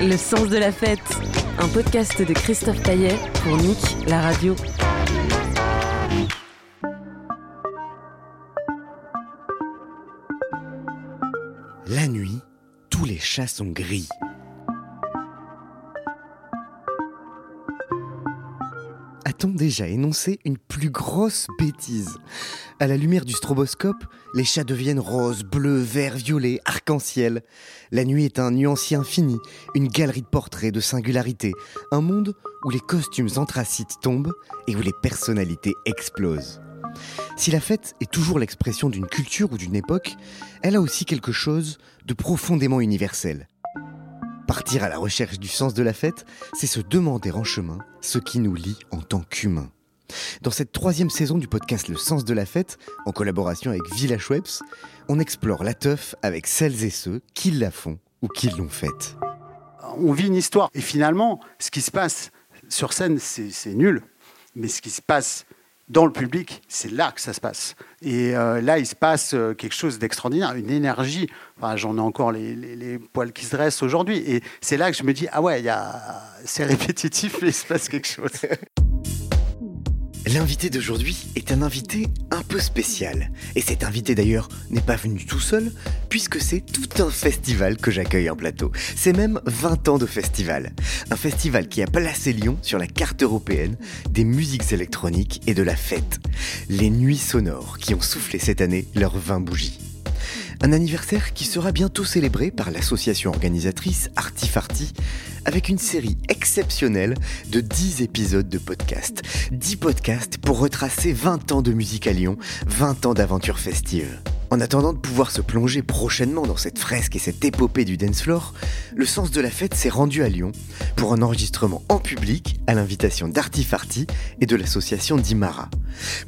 Le sens de la fête, un podcast de Christophe Paillet pour Nick, la radio. La nuit, tous les chats sont gris. A-t-on déjà énoncé une plus grosse bêtise À la lumière du stroboscope, les chats deviennent roses, bleus, verts, violets, arc-en-ciel. La nuit est un nuancier infini, une galerie de portraits, de singularités, un monde où les costumes anthracites tombent et où les personnalités explosent. Si la fête est toujours l'expression d'une culture ou d'une époque, elle a aussi quelque chose de profondément universel. Partir à la recherche du sens de la fête, c'est se demander en chemin ce qui nous lie en tant qu'humains. Dans cette troisième saison du podcast Le sens de la fête, en collaboration avec Village Webs, on explore la teuf avec celles et ceux qui la font ou qui l'ont faite. On vit une histoire et finalement, ce qui se passe sur scène, c'est nul. Mais ce qui se passe dans le public, c'est là que ça se passe. Et euh, là, il se passe euh, quelque chose d'extraordinaire, une énergie. Enfin, J'en ai encore les, poils qui se dressent aujourd'hui. Et c'est là que je me dis, ah ouais, c'est répétitif, mais il se passe quelque chose. L'invité d'aujourd'hui est un invité un peu spécial. Et cet invité d'ailleurs n'est pas venu tout seul, puisque c'est tout un festival que j'accueille en plateau. C'est même 20 ans de festival. Un festival qui a placé Lyon sur la carte européenne des musiques électroniques et de la fête. Les nuits sonores qui ont soufflé cette année leurs 20 bougies. Un anniversaire qui sera bientôt célébré par l'association organisatrice Artifarty avec une série exceptionnelle de 10 épisodes de podcast. 10 podcasts pour retracer 20 ans de musique à Lyon, 20 ans d'aventures festives. En attendant de pouvoir se plonger prochainement dans cette fresque et cette épopée du dance floor, le sens de la fête s'est rendu à Lyon pour un enregistrement en public à l'invitation d'Artifarty et de l'association Dimara.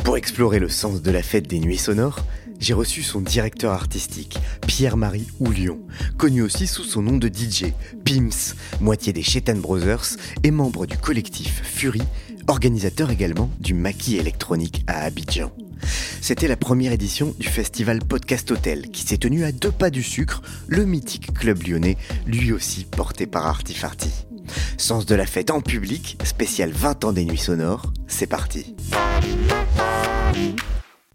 Pour explorer le sens de la fête des nuits sonores, j'ai reçu son directeur artistique, Pierre-Marie Houlion, connu aussi sous son nom de DJ, Pims, moitié des Chetan Brothers et membre du collectif Fury, organisateur également du maquis électronique à Abidjan. C'était la première édition du festival Podcast Hotel qui s'est tenu à deux pas du sucre, le mythique club lyonnais, lui aussi porté par Artifarty. Sens de la fête en public, spécial 20 ans des nuits sonores, c'est parti.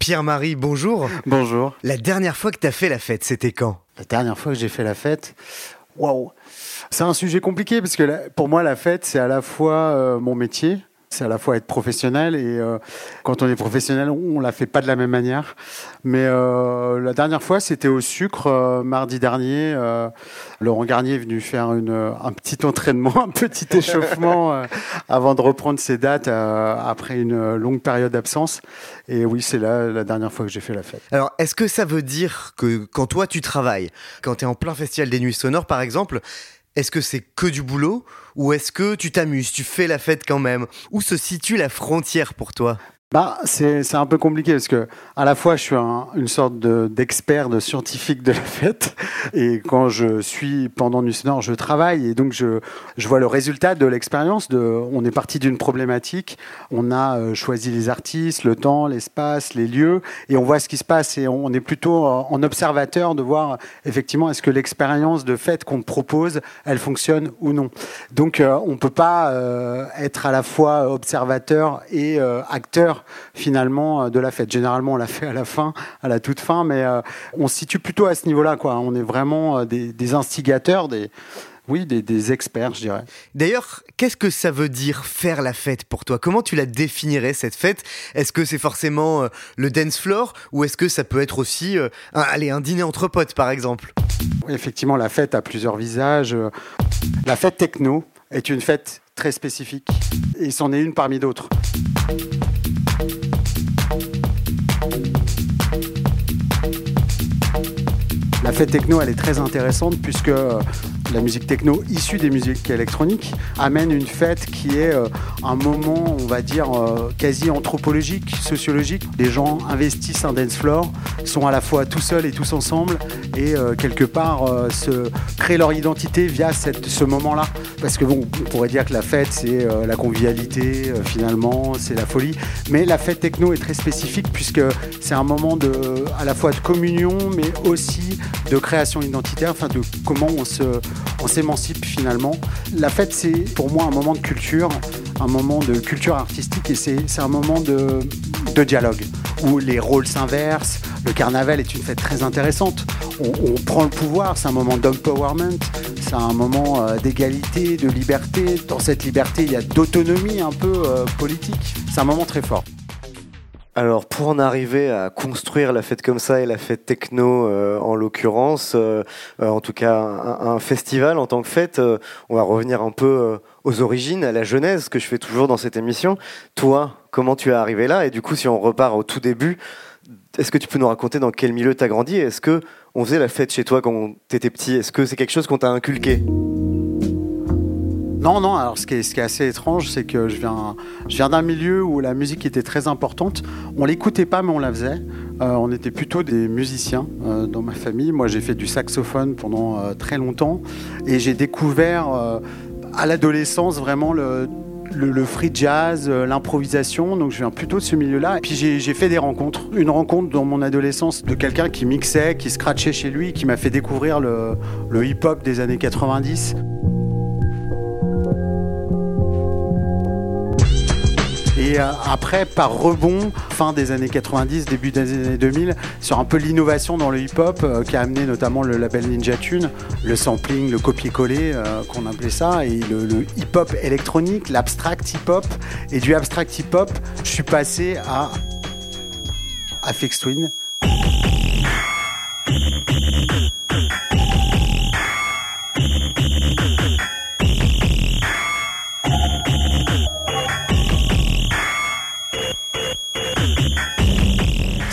Pierre-Marie, bonjour. Bonjour. La dernière fois que tu as fait la fête, c'était quand? La dernière fois que j'ai fait la fête, waouh C'est un sujet compliqué parce que pour moi, la fête, c'est à la fois euh, mon métier, c'est à la fois être professionnel et euh, quand on est professionnel, on la fait pas de la même manière. Mais euh, la dernière fois, c'était au sucre euh, mardi dernier. Laurent Garnier est venu faire une, un petit entraînement, un petit échauffement avant de reprendre ses dates après une longue période d'absence. Et oui, c'est là la dernière fois que j'ai fait la fête. Alors, est-ce que ça veut dire que quand toi tu travailles, quand tu es en plein festival des nuits sonores par exemple, est-ce que c'est que du boulot ou est-ce que tu t'amuses, tu fais la fête quand même? Où se situe la frontière pour toi? Bah, c'est un peu compliqué parce que à la fois je suis un, une sorte d'expert, de, scientifique de la fête et quand je suis pendant du sonore, je travaille et donc je, je vois le résultat de l'expérience. On est parti d'une problématique, on a euh, choisi les artistes, le temps, l'espace, les lieux et on voit ce qui se passe et on est plutôt en observateur de voir effectivement est-ce que l'expérience de fête qu'on propose, elle fonctionne ou non. Donc euh, on peut pas euh, être à la fois observateur et euh, finalement euh, de la fête. Généralement, on l'a fait à la fin, à la toute fin, mais euh, on se situe plutôt à ce niveau-là. Quoi. On est vraiment euh, des, des instigateurs, des, oui, des, experts, je dirais. D'ailleurs, qu'est-ce que ça veut dire faire la fête pour toi? Comment tu la définirais cette fête? Est-ce que c'est forcément euh, le dance floor? Ou est-ce que ça peut être aussi euh, un, allez, un dîner entre potes par exemple? Effectivement, la fête a plusieurs visages. La fête techno est une fête très spécifique et c'en est une parmi d'autres. La fête techno, elle est très intéressante puisque euh, la musique techno issue des musiques électroniques amène une fête qui est euh, un moment, on va dire, euh, quasi anthropologique, sociologique. Les gens investissent un dance floor, sont à la fois tout seuls et tous ensemble et quelque part se créent leur identité via ce moment-là. Parce que bon, on pourrait dire que la fête, c'est la convivialité, finalement, c'est la folie. Mais la fête techno est très spécifique puisque c'est un moment de, à la fois de communion, mais aussi de création identitaire, enfin de comment on se, on s'émancipe finalement. La fête, c'est pour moi un moment de culture, un moment de culture artistique et c'est un moment de, dialogue où les rôles s'inversent. Le carnaval est une fête très intéressante. On, prend le pouvoir, c'est un moment d'empowerment, c'est un moment euh, d'égalité, de liberté. Dans cette liberté, il y a d'autonomie un peu euh, politique. C'est un moment très fort. Alors pour en arriver à construire la fête comme ça et la fête techno euh, en l'occurrence, euh, euh, en tout cas un, festival en tant que fête, on va revenir un peu aux origines, à la genèse que je fais toujours dans cette émission. Toi, comment tu es arrivé là? Et du coup, si on repart au tout début, est-ce que tu peux nous raconter dans quel milieu tu as grandi Est-ce que on faisait la fête chez toi quand tu étais petit? Est-ce que c'est quelque chose qu'on t'a inculqué? Non, non, alors ce qui est, assez étrange, c'est que je viens, je viens d'un milieu où la musique était très importante. On l'écoutait pas, mais on la faisait. Euh, on était plutôt des musiciens euh, dans ma famille. Moi, j'ai fait du saxophone pendant euh, très longtemps et j'ai découvert à l'adolescence vraiment le, free jazz, l'improvisation. Donc je viens plutôt de ce milieu-là. Et puis j'ai fait des rencontres. Une rencontre dans mon adolescence de quelqu'un qui mixait, qui scratchait chez lui, qui m'a fait découvrir le hip-hop des années 90. Et euh, après, par rebond, fin des années 90, début des années 2000, sur un peu l'innovation dans le hip-hop euh, qui a amené notamment le label Ninja Tune, le sampling, le copier-coller, euh, qu'on appelait ça, et le, hip-hop électronique, l'abstract hip-hop. Et du abstract hip-hop, je suis passé à Afex Twin.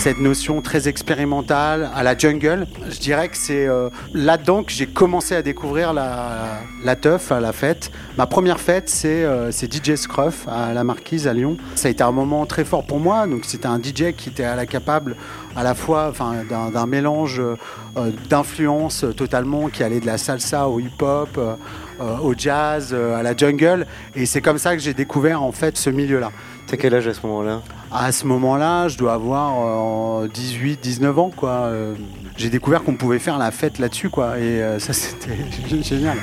Cette notion très expérimentale à la jungle. Je dirais que c'est euh, là-dedans que j'ai commencé à découvrir la, la teuf, la fête. Ma première fête, c'est euh, DJ Scruff à la Marquise à Lyon. Ça a été un moment très fort pour moi. Donc c'était un DJ qui était à la capable à la fois d'un mélange euh, d'influences totalement qui allait de la salsa au hip-hop, au jazz, à la jungle. Et c'est comme ça que j'ai découvert en fait ce milieu-là. T'as quel âge à ce moment-là? À ce moment-là, je dois avoir 18, euh, 19 ans. Euh, j'ai découvert qu'on pouvait faire la fête là-dessus. Et euh, ça, c'était génial.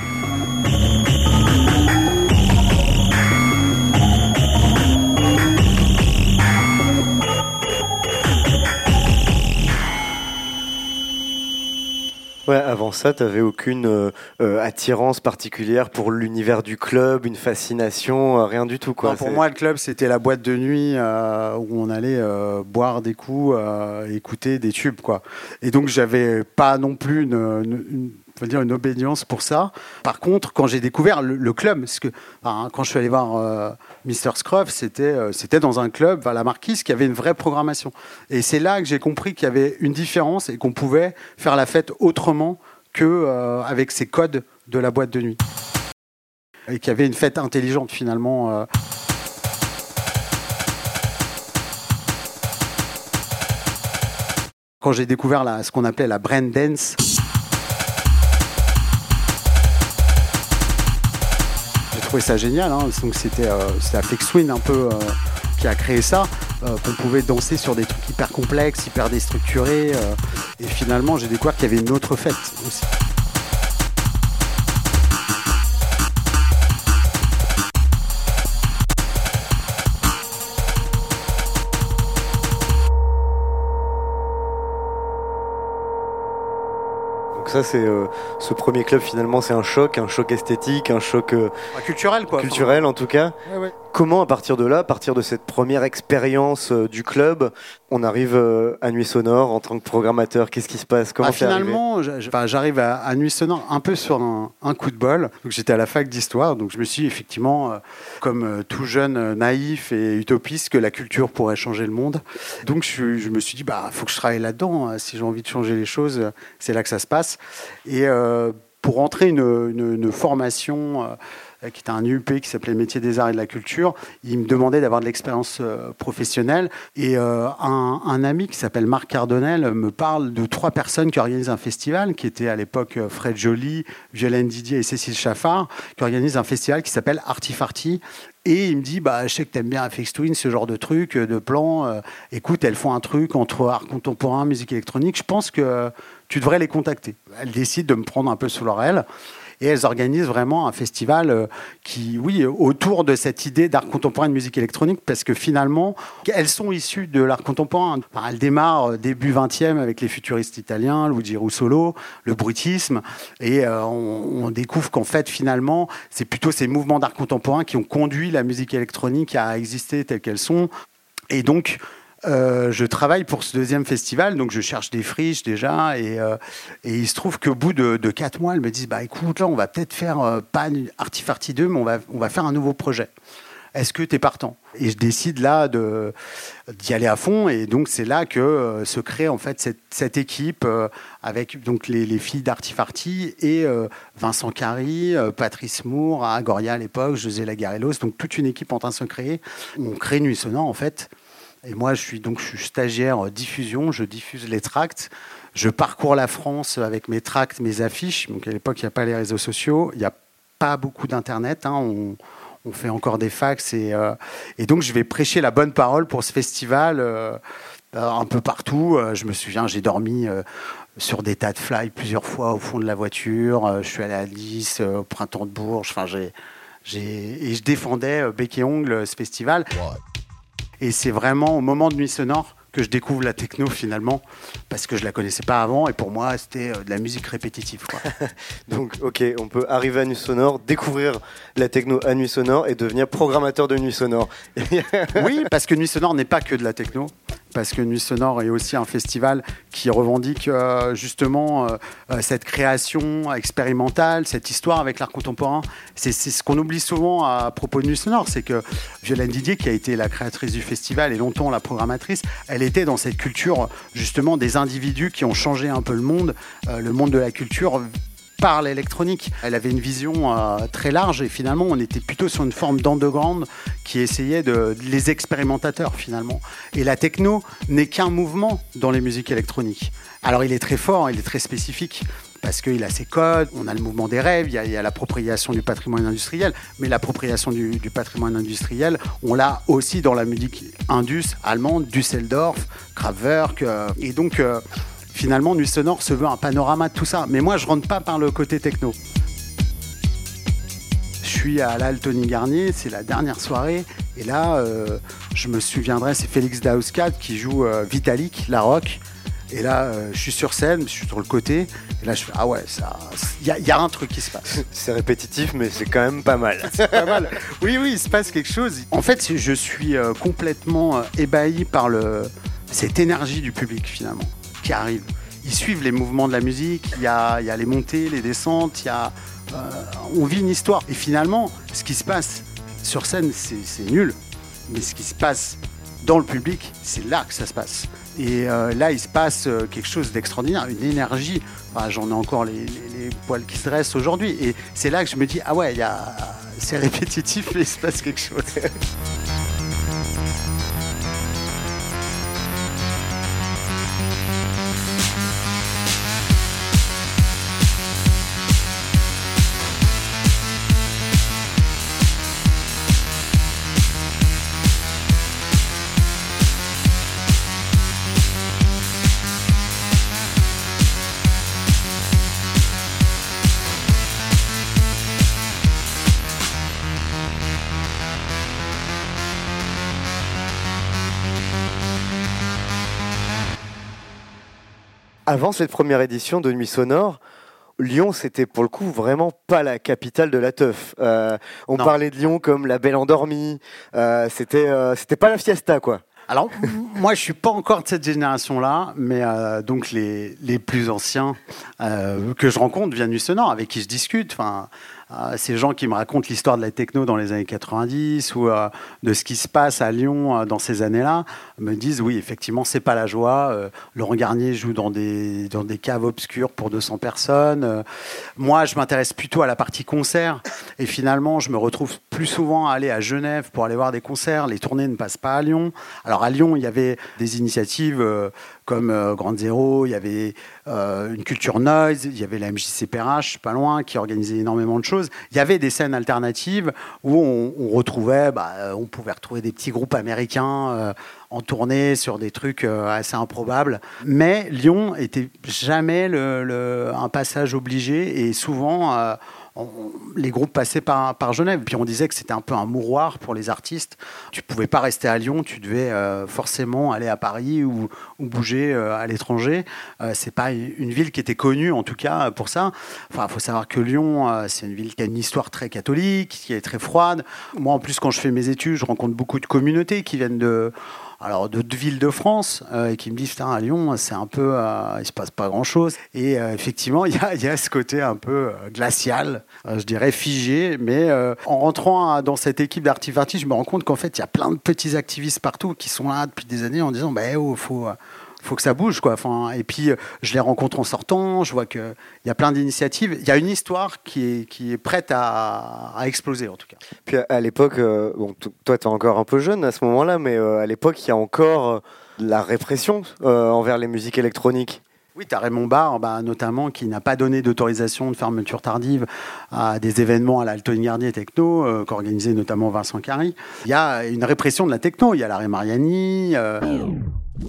Avant ça, tu n'avais aucune euh, euh, attirance particulière pour l'univers du club, une fascination, euh, rien du tout. Quoi. pour moi, le club, c'était la boîte de nuit où on allait boire des coups, écouter des tubes. Quoi. Et donc, j'avais pas non plus une dire une obédience pour ça. Par contre, quand j'ai découvert le, club, parce que quand je suis allé voir euh, Mr. Scruff, c'était euh, c'était dans un club à la Marquise qui avait une vraie programmation. Et c'est là que j'ai compris qu'il y avait une différence et qu'on pouvait faire la fête autrement que euh, avec ces codes de la boîte de nuit. Et qu'il y avait une fête intelligente finalement. Quand j'ai découvert ce qu'on appelait la brand dance. Ça génial. Hein. Donc c'était euh, Afex Swing un peu euh, qui a créé ça, euh, qu'on pouvait danser sur des trucs hyper complexes, hyper déstructurés. Et finalement, j'ai découvert qu'il y avait une autre fête aussi. Ça, c'est euh, ce premier club finalement, c'est un choc, un choc esthétique, un choc euh, culturel quoi. Culturel en tout cas. Ouais, ouais. Comment, à partir de là, à partir de cette première expérience euh, du club, on arrive euh, à Nuit Sonore en tant que programmateur? Qu'est-ce qui se passe? Comment Bah, finalement, j'arrive à, à Nuit Sonore un peu sur un, un coup de bol. J'étais à la fac d'histoire, donc je me suis effectivement, euh, comme tout jeune naïf et utopiste, que la culture pourrait changer le monde. Donc je, me suis dit, bah, faut que je travaille là-dedans. hein. Si j'ai envie de changer les choses, c'est là que ça se passe. Et pour entrer une, une- une formation qui était un UP qui s'appelait Métier des Arts et de la Culture, il me demandait d'avoir de l'expérience euh, professionnelle. Et euh, un, ami qui s'appelle Marc Cardonnel me parle de trois personnes qui organisent un festival, qui étaient à l'époque euh, Fred Joly, Violaine Didier et Cécile Chaffard, qui organisent un festival qui s'appelle Artifarty. Et il me dit, bah, je sais que tu aimes bien FX Twin, ce genre de truc, euh, de plan. euh, écoute, elles font un truc entre art contemporain, musique électronique. Je pense que tu devrais les contacter. Elles décident de me prendre un peu sous leur aile. Et elles organisent vraiment un festival euh, qui, oui, autour de cette idée d'art contemporain et de musique électronique, parce que finalement, elles sont issues de l'art contemporain. Elles démarrent euh, début 20e avec les futuristes italiens, Luigi Russolo, le bruitisme, et euh, on, on découvre qu'en fait, finalement, c'est plutôt ces mouvements d'art contemporain qui ont conduit la musique électronique à exister telles qu'elles sont. Et donc, euh, je travaille pour ce deuxième festival, donc je cherche des friches déjà, et, euh, il se trouve qu'au bout de, quatre mois, elles me disent bah écoute là, on va peut-être faire euh, pas une Artifarty 2, mais on va on va faire un nouveau projet. Est-ce que tu es partant? Et je décide là d'y aller à fond, et donc c'est là que se crée en fait cette, équipe avec donc les, les filles d'Artifarty et Vincent Carry, Patrice Moore, Agoria à l'époque, José Lagarellos, donc toute une équipe en train de se créer. On crée Nuit Sonore en fait. Et moi, je suis donc je stagiaire diffusion, je diffuse les tracts. Je parcours la France avec mes tracts, mes affiches. Donc à l'époque, il n'y a pas les réseaux sociaux, il n'y a pas beaucoup d'internet. hein. On, fait encore des fax et, euh, et donc je vais prêcher la bonne parole pour ce festival euh, euh, un peu partout. Je me souviens, j'ai dormi sur des tas de fly plusieurs fois au fond de la voiture. Je suis allé à Nice, au printemps de Bourges. Enfin, j'ai, et je défendais bec et ongle ce festival. Et c'est vraiment au moment de Nuit Sonore que je découvre la techno finalement, parce que je la connaissais pas avant, et pour moi c'était euh, de la musique répétitive. Quoi. Donc, ok, on peut arriver à Nuit Sonore, découvrir la techno à Nuit Sonore et devenir programmateur de Nuit Sonore. oui, parce que Nuit Sonore n'est pas que de la techno, parce que Nuit Sonore est aussi un festival qui revendique euh, justement euh, euh, cette création expérimentale, cette histoire avec l'art contemporain. C'est ce qu'on oublie souvent à propos de Nuit Sonore, c'est que Violaine Didier, qui a été la créatrice du festival et longtemps la programmatrice, elle était dans cette culture justement des individus qui ont changé un peu le monde, le monde de la culture par l'électronique. Elle avait une vision euh, très large et finalement on était plutôt sur une forme d'underground qui essayait de, les expérimentateurs finalement. Et la techno n'est qu'un mouvement dans les musiques électroniques. Alors il est très fort, il est très spécifique parce qu'il a ses codes, on a le mouvement des rêves, il y a, l'appropriation du patrimoine industriel, mais l'appropriation du, du patrimoine industriel, on l'a aussi dans la musique indus allemande, Düsseldorf, Kraftwerk, euh, et donc euh, finalement Nuit Sonore se veut un panorama de tout ça. Mais moi je rentre pas par le côté techno. Je suis à l'Al Tony Garnier, c'est la dernière soirée, et là euh, je me souviendrai, c'est Félix Dauskat qui joue euh, Vitalik, la rock. Et là, euh, je suis sur scène, je suis sur le côté, et là je fais ah ouais, ça, il y, a- il y a un truc qui se passe. C'est répétitif, mais c'est quand même pas mal. Pas mal. Oui, oui, il se passe quelque chose. En fait, je suis complètement ébahi par le, cette énergie du public finalement qui arrive. Ils suivent les mouvements de la musique, il y a, y a les montées, les descentes, y a, euh, on vit une histoire. Et finalement, ce qui se passe sur scène, c'est nul. Mais ce qui se passe dans le public, c'est là que ça se passe. Et euh, là, il se passe euh, quelque chose d'extraordinaire, une énergie. Enfin, J'en ai encore les, les- poils qui se dressent aujourd'hui. Et c'est là que je me dis, ah ouais, c'est répétitif, mais il se passe quelque chose. Avant cette première édition de Nuit Sonore, Lyon, c'était pour le coup vraiment pas la capitale de la teuf. Euh, on parlait de Lyon comme la belle endormie. Euh, c'était, euh, c'était pas la fiesta, quoi. Alors, moi, je suis pas encore de cette génération-là, mais donc les, les, plus anciens que je rencontre viennent du Sonore, avec qui je discute. Enfin, ces gens qui me racontent l'histoire de la techno dans les années 90 ou euh, de ce qui se passe à Lyon euh, dans ces années-là me disent oui, effectivement, c'est pas la joie. Laurent Garnier joue dans des, dans des caves obscures pour 200 personnes. moi, je m'intéresse plutôt à la partie concert et finalement, je me retrouve plus souvent à aller à Genève pour aller voir des concerts. Les tournées ne passent pas à Lyon. Alors à Lyon, il y avait des initiatives comme euh, Grande Zéro, il y avait euh, une culture noise, il y avait la MJCPRH, pas loin, qui organisait énormément de choses. Il y avait des scènes alternatives où on, retrouvait, bah, euh, on pouvait retrouver des petits groupes américains en tournée sur des trucs assez improbables. Mais Lyon était jamais un passage obligé et souvent les groupes passaient par, Genève. Puis on disait que c'était un peu un mouroir pour les artistes. Tu pouvais pas rester à Lyon, tu devais euh, forcément aller à Paris ou, bouger euh, à l'étranger. Euh, c'est pas une ville qui était connue en tout cas pour ça. Enfin, faut savoir que Lyon, c'est une ville qui a une histoire très catholique, qui est très froide. Moi, en plus, quand je fais mes études, je rencontre beaucoup de communautés qui viennent de alors de, villes de France euh, et qui me disent à Lyon c'est un peu euh, il se passe pas grand chose et euh, effectivement il y, a, ce côté un peu glacial je dirais figé. Mais en rentrant dans cette équipe d'artivartis je me rends compte qu'en fait il y a plein de petits activistes partout qui sont là depuis des années en disant bah oh faut faut que ça bouge quoi. Enfin, et puis je les rencontre en sortant, je vois qu'il y a plein d'initiatives. Il y a une histoire qui est, qui est prête à, exploser en tout cas. Puis à, l'époque, euh, bon, toi tu es encore un peu jeune à ce moment-là, mais euh, à l'époque il y a encore euh, la répression envers les musiques électroniques. Oui, tu as Raymond Barre, notamment, qui n'a pas donné d'autorisation de fermeture tardive à des événements à l'Alton Garnier Techno, qu'organisait notamment Vincent Carry. Il y a une répression de la techno, il y a l'arrêt Mariani.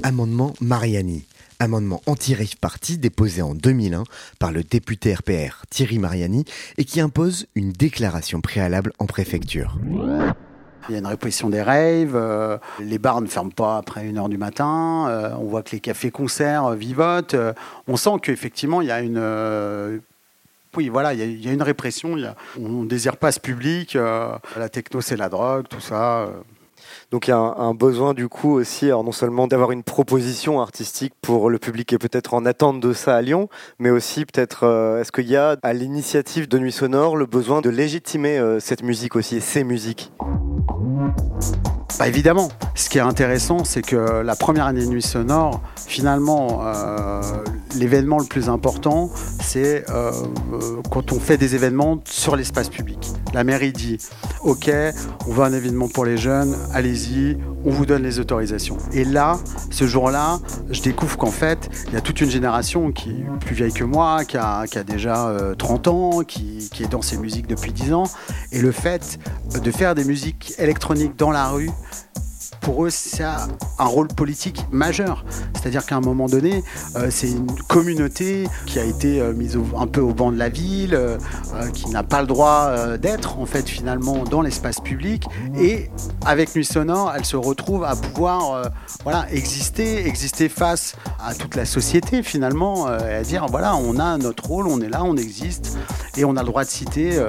Amendement Mariani. Amendement anti-rave party déposé en 2001 par le député RPR Thierry Mariani et qui impose une déclaration préalable en préfecture. Il y a une répression des raves, euh, les bars ne ferment pas après 1h du matin, euh, on voit que les cafés-concerts vivotent, euh, on sent qu'effectivement il y a une... oui, voilà, il y, a, une répression, on ne désire pas ce public, la techno c'est la drogue, tout ça. Donc il y a un, besoin du coup aussi, alors non seulement d'avoir une proposition artistique pour le public qui est peut-être en attente de ça à Lyon, mais aussi peut-être euh, est-ce qu'il y a à l'initiative de Nuit Sonore le besoin de légitimer euh, cette musique aussi et ces musiques? Bah évidemment, ce qui est intéressant, c'est que la première année de Nuit Sonore, finalement, euh, l'événement le plus important, c'est euh, quand on fait des événements sur l'espace public. La mairie dit Ok, on veut un événement pour les jeunes, allez-y, on vous donne les autorisations. Et là, ce jour-là, je découvre qu'en fait, il y a toute une génération qui est plus vieille que moi, qui a, déjà 30 euh, ans, qui, qui est dans ces musiques depuis 10 ans. Et le fait de faire des musiques électroniques dans la rue, pour eux, ça a un rôle politique majeur. C'est-à-dire qu'à un moment donné, euh, c'est une communauté qui a été euh, mise un peu au banc de la ville, euh, qui n'a pas le droit d'être, en fait, finalement, dans l'espace public. Et avec Nuit Sonore, elle se retrouve à pouvoir voilà, exister, exister face à toute la société, finalement, et à dire, voilà, on a notre rôle, on est là, on existe, et on a le droit de citer.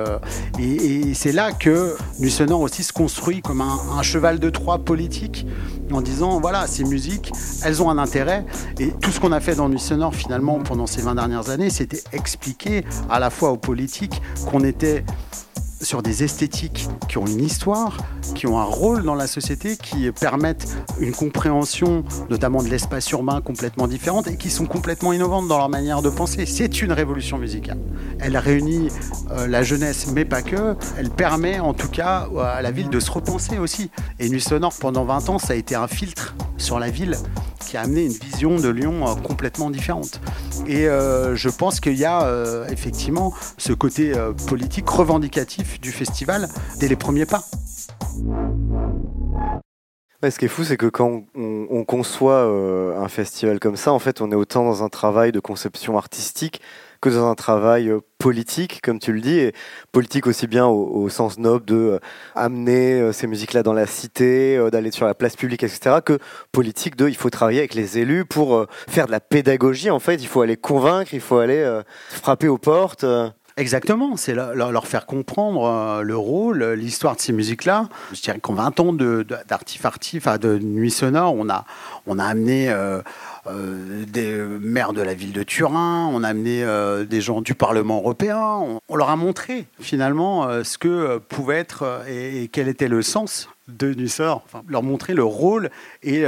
et, c'est là que Nuit Sonore aussi se construit comme un, un cheval de Troie politique en disant voilà, ces musiques, elles ont un intérêt. Et tout ce qu'on a fait dans Nuit Sonore, finalement, pendant ces 20 dernières années, c'était expliquer à la fois aux politiques qu'on était sur des esthétiques qui ont une histoire, qui ont un rôle dans la société, qui permettent une compréhension notamment de l'espace urbain complètement différente et qui sont complètement innovantes dans leur manière de penser. C'est une révolution musicale. Elle réunit euh, la jeunesse, mais pas que. Elle permet en tout cas à la ville de se repenser aussi. Et Nuit Sonore, pendant 20 ans, ça a été un filtre sur la ville qui a amené une vision de Lyon euh, complètement différente. Et euh, je pense qu'il y a effectivement ce côté politique revendicatif du festival dès les premiers pas. ce qui est fou, c'est que quand on, conçoit un festival comme ça, en fait, on est autant dans un travail de conception artistique que dans un travail euh, politique, comme tu le dis, et politique aussi bien au, sens noble de euh, amener euh, ces musiques-là dans la cité, d'aller sur la place publique, etc., que politique de il faut travailler avec les élus pour faire de la pédagogie. En fait, il faut aller convaincre, il faut aller frapper aux portes. Exactement, c'est leur, faire comprendre le rôle, l'histoire de ces musiques-là. Je dirais qu'en 20 ans d'artif de, de nuit sonore, on a, on a amené euh, des maires de la ville de Turin, on a amené euh, des gens du Parlement européen, on, leur a montré finalement euh, ce que pouvait être et, quel était le sens de Nussor, leur montrer le rôle et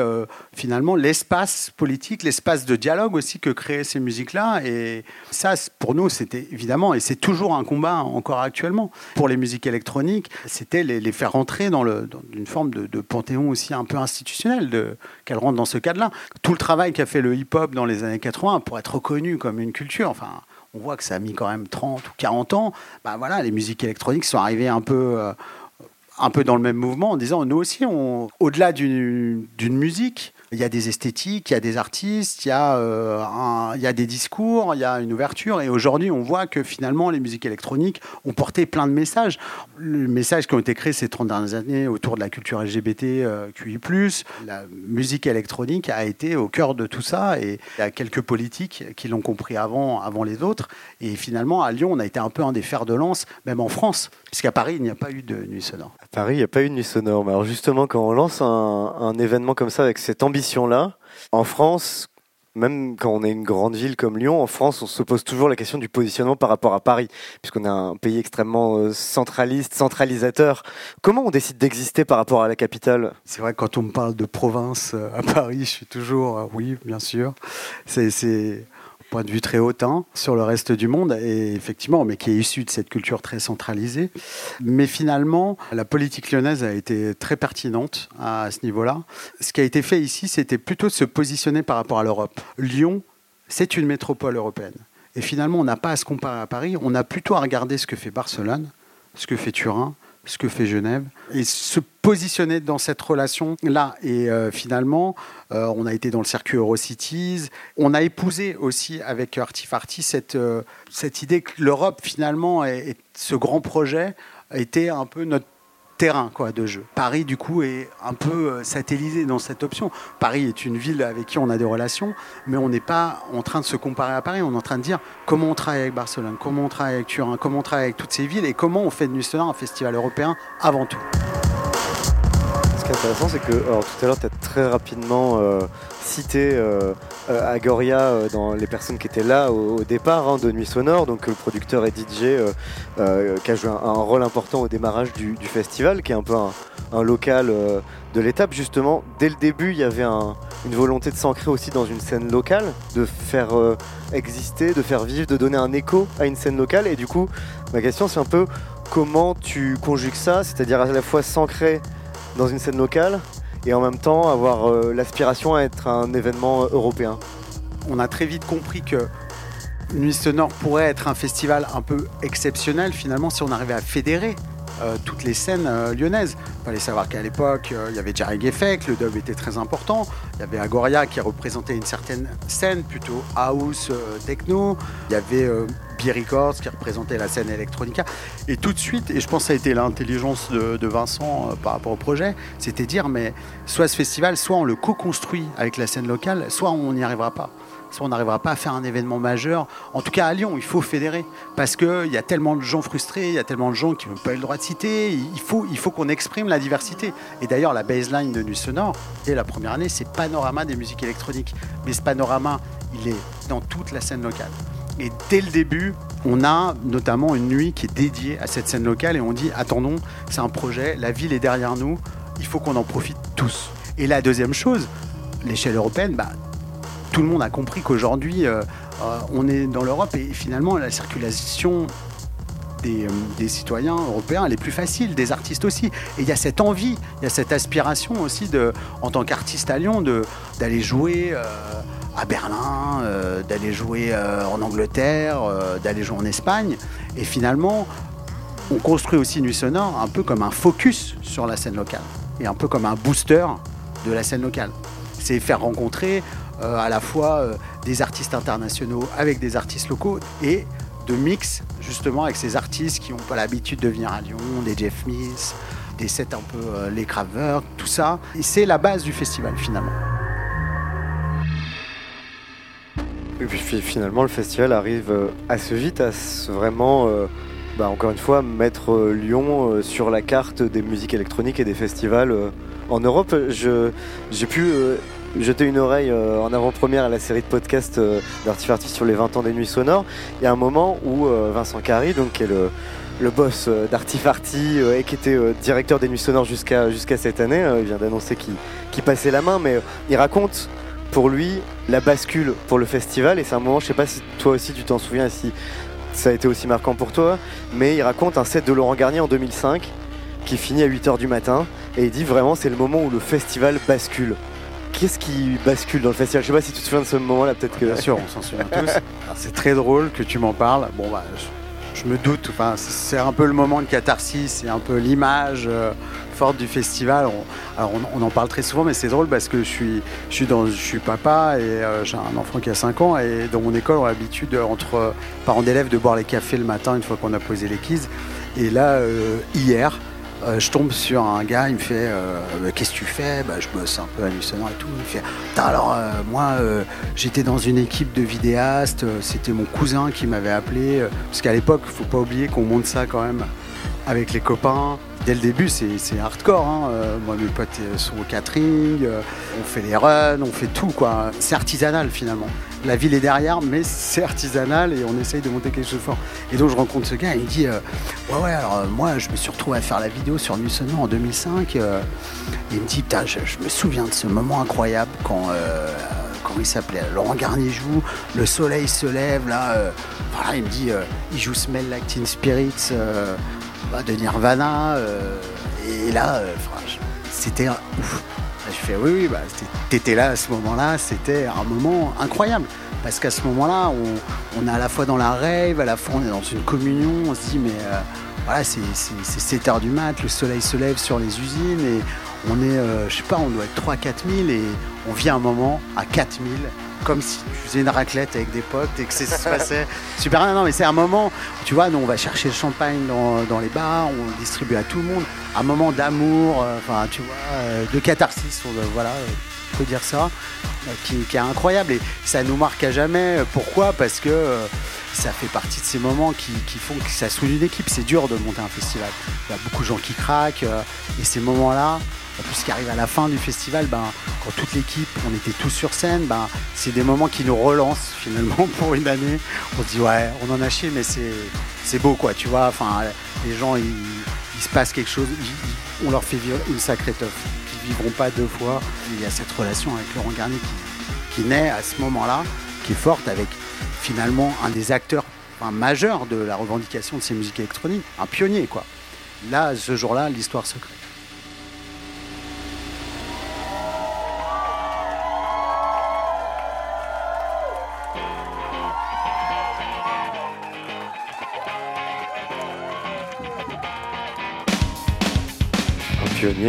finalement l'espace politique, l'espace de dialogue aussi que créaient ces musiques-là. Et ça, pour nous, c'était évidemment, et c'est toujours un combat encore actuellement, pour les musiques électroniques, c'était les, faire rentrer dans, le, une forme de, de, panthéon aussi un peu institutionnel, qu'elles rentrent dans ce cadre-là. Tout le travail qu'a fait le hip-hop dans les années 80 pour être reconnu comme une culture. Enfin, on voit que ça a mis quand même 30 ou 40 ans. Ben voilà, les musiques électroniques sont arrivées un peu, euh, un peu dans le même mouvement en disant nous aussi, au-delà d'une musique, il y a des esthétiques, il y a des artistes, il y a, euh, il y a des discours, il y a une ouverture. Et aujourd'hui, on voit que finalement, les musiques électroniques ont porté plein de messages. Les messages qui ont été créés ces 30 dernières années autour de la culture LGBT, euh, QI+, la musique électronique a été au cœur de tout ça. Et il y a quelques politiques qui l'ont compris avant, avant les autres. Et finalement, à Lyon, on a été un peu un des fers de lance, même en France, puisqu'à Paris, il n'y a pas eu de nuit sonore. À Paris, il n'y a pas eu de nuit sonore. Mais alors justement, quand on lance un, un événement comme ça avec cette ambition, là En France, même quand on est une grande ville comme Lyon, en France, on se pose toujours la question du positionnement par rapport à Paris, puisqu'on est un pays extrêmement euh, centraliste, centralisateur. Comment on décide d'exister par rapport à la capitale? C'est vrai, quand on me parle de province euh, à Paris, je suis toujours, euh, oui, bien sûr. C'est point de vue très hautain sur le reste du monde, et effectivement, mais qui est issu de cette culture très centralisée. Mais finalement, la politique lyonnaise a été très pertinente à ce niveau-là. Ce qui a été fait ici, c'était plutôt de se positionner par rapport à l'Europe. Lyon, c'est une métropole européenne. Et finalement, on n'a pas à se comparer à Paris, on a plutôt à regarder ce que fait Barcelone, ce que fait Turin, ce que fait Genève, et se positionner dans cette relation-là. Et euh, finalement, euh, on a été dans le circuit Eurocities. On a épousé aussi avec Artifarty cette, euh, cette idée que l'Europe, finalement, ce grand projet était un peu notre terrain quoi, de jeu. Paris, du coup, est un peu euh, satellisé dans cette option. Paris est une ville avec qui on a des relations, mais on n'est pas en train de se comparer à Paris. On est en train de dire comment on travaille avec Barcelone, comment on travaille avec Turin, comment on travaille avec toutes ces villes et comment on fait de Nustelar un festival européen avant tout. Qui intéressant, c'est que tout à l'heure, tu as très rapidement euh, cité euh, euh, Agoria dans les personnes qui étaient là au, départ hein, de Nuit Sonore, donc le producteur et DJ qui a joué un, rôle important au démarrage du, festival, qui est un peu un, local de l'étape. Justement, dès le début, il y avait une volonté de s'ancrer aussi dans une scène locale, de faire exister, de faire vivre, de donner un écho à une scène locale. Et du coup, ma question, c'est un peu comment tu conjugues ça, c'est-à-dire à la fois s'ancrer dans une scène locale et en même temps avoir euh, l'aspiration à être un événement euh, européen. On a très vite compris que Nuit Sonore pourrait être un festival un peu exceptionnel finalement si on arrivait à fédérer euh, toutes les scènes lyonnaises. Il fallait savoir qu'à l'époque, il y avait Jerry Effect, le dub était très important. Il y avait Agoria qui représentait une certaine scène, plutôt house, techno. Il y avait Records qui représentait la scène electronica. Et tout de suite, et je pense que ça a été l'intelligence de, Vincent euh, par rapport au projet, c'était dire mais soit ce festival, soit on le co-construit avec la scène locale, soit on n'y arrivera pas on n'arrivera pas à faire un événement majeur. En tout cas, à Lyon, il faut fédérer. Parce qu'il y a tellement de gens frustrés, il y a tellement de gens qui n'ont pas eu le droit de citer. Il faut, qu'on exprime la diversité. Et d'ailleurs, la baseline de Nuit Sonore, dès la première année, c'est Panorama des musiques électroniques. Mais ce panorama, il est dans toute la scène locale. Et dès le début, on a notamment une nuit qui est dédiée à cette scène locale et on dit attendons, c'est un projet, la ville est derrière nous, il faut qu'on en profite tous. Et la deuxième chose, l'échelle européenne, bah, tout le monde a compris qu'aujourd'hui, euh, euh, on est dans l'Europe et finalement la circulation des, euh, des, citoyens européens, elle est plus facile, des artistes aussi. Et il y a cette envie, il y a cette aspiration aussi, de, en tant qu'artiste à Lyon, d'aller jouer à Berlin, d'aller jouer en Angleterre, d'aller jouer en Espagne. Et finalement, on construit aussi Nuit Sonore un peu comme un focus sur la scène locale et un peu comme un booster de la scène locale. C'est faire rencontrer à la fois des artistes internationaux avec des artistes locaux et de mix justement avec ces artistes qui n'ont pas l'habitude de venir à Lyon, des Jeff Mills, des sets un peu euh, les Kraftwerk, tout ça. Et c'est la base du festival finalement. Et puis finalement, le festival arrive euh, assez vite à vraiment, euh, bah, encore une fois, mettre euh, Lyon sur la carte des musiques électroniques et des festivals en Europe. J'ai pu jeter une oreille en avant-première à la série de podcasts d'Artifarty sur les 20 ans des nuits sonores. Il y a un moment où Vincent Carry, donc, qui est le, boss d'Artifarty et qui était directeur des nuits sonores jusqu'à cette année, il vient d'annoncer qu'il passait la main, mais il raconte pour lui la bascule pour le festival. Et c'est un moment, je sais pas si toi aussi tu t'en souviens, si ça a été aussi marquant pour toi, mais il raconte un set de Laurent Garnier en 2005 qui finit à 8h du matin. Et il dit vraiment c'est le moment où le festival bascule. Qu'est-ce qui bascule dans le festival? Je sais pas si tu te souviens de ce moment-là, peut-être que. Bien sûr, on s'en souvient tous. C'est très drôle que tu m'en parles. Bon, bah, je, me doute. Enfin, c'est un peu le moment de catharsis, c'est un peu l'image. Euh, forte du festival. On, alors on, en parle très souvent, mais c'est drôle parce que je suis, je suis, dans, je suis papa et euh, j'ai un enfant qui a 5 ans. Et dans mon école, on a l'habitude, euh, entre parents d'élèves, de boire les cafés le matin une fois qu'on a posé les keys. Et là, euh, je tombe sur un gars, il me fait bah, Qu'est-ce que tu fais? Bah, Je bosse un peu Nussonor et tout. Il me fait Alors, moi, j'étais dans une équipe de vidéastes, c'était mon cousin qui m'avait appelé. parce qu'à l'époque, il faut pas oublier qu'on monte ça quand même avec les copains dès le début, c'est hardcore. Hein. Euh, moi, mes potes euh, sont au catering, euh, on fait les runs, on fait tout. quoi. C'est artisanal finalement. La ville est derrière, mais c'est artisanal et on essaye de monter quelque chose de fort. Et donc, je rencontre ce gars et il me dit Ouais, ouais, alors moi, je me suis retrouvé à faire la vidéo sur Nussonor en 2005. il me dit Putain, je, me souviens de ce moment incroyable quand. comment il s'appelait Laurent Garnier joue, le soleil se lève là. voilà, il me dit, il joue Smell Like Spirits bah, de Nirvana. Euh, et là, euh, c'était ouf. Je fais oui, oui, bah, t'étais là à ce moment-là, c'était un moment incroyable. Parce qu'à ce moment-là, on, est à la fois dans la rêve, à la fois on est dans une communion, on se dit, mais euh, voilà, c'est 7 heures du mat, le soleil se lève sur les usines on est, je sais pas, on doit être 3-4 000 et on vit un moment à 4 000 comme si tu faisais une raclette avec des potes et que ça se passait super bien. Non, mais c'est un moment, tu vois, nous on va chercher le champagne dans, les bars, on distribue à tout le monde. Un moment d'amour, euh, enfin, tu vois, euh, de catharsis, voilà, on peut dire ça, euh, qui, est incroyable et ça nous marque à jamais. Pourquoi? Parce que ça fait partie de ces moments qui, qui font que ça soude une équipe. C'est dur de monter un festival. Il y a beaucoup de gens qui craquent et ces moments-là, en plus, ce qui arrive à la fin du festival, ben, quand toute l'équipe, on était tous sur scène, ben, c'est des moments qui nous relancent finalement pour une année. On se dit, ouais, on en a chié, mais c'est beau, quoi, tu vois. Enfin, les gens, il, se passe quelque chose, on leur fait vivre une sacrée teuf, ne vivront pas deux fois. Il y a cette relation avec Laurent Garnier qui, naît à ce moment-là, qui est forte avec finalement un des acteurs majeurs de la revendication de ces musiques électroniques, un pionnier, quoi. Là, ce jour-là, l'histoire se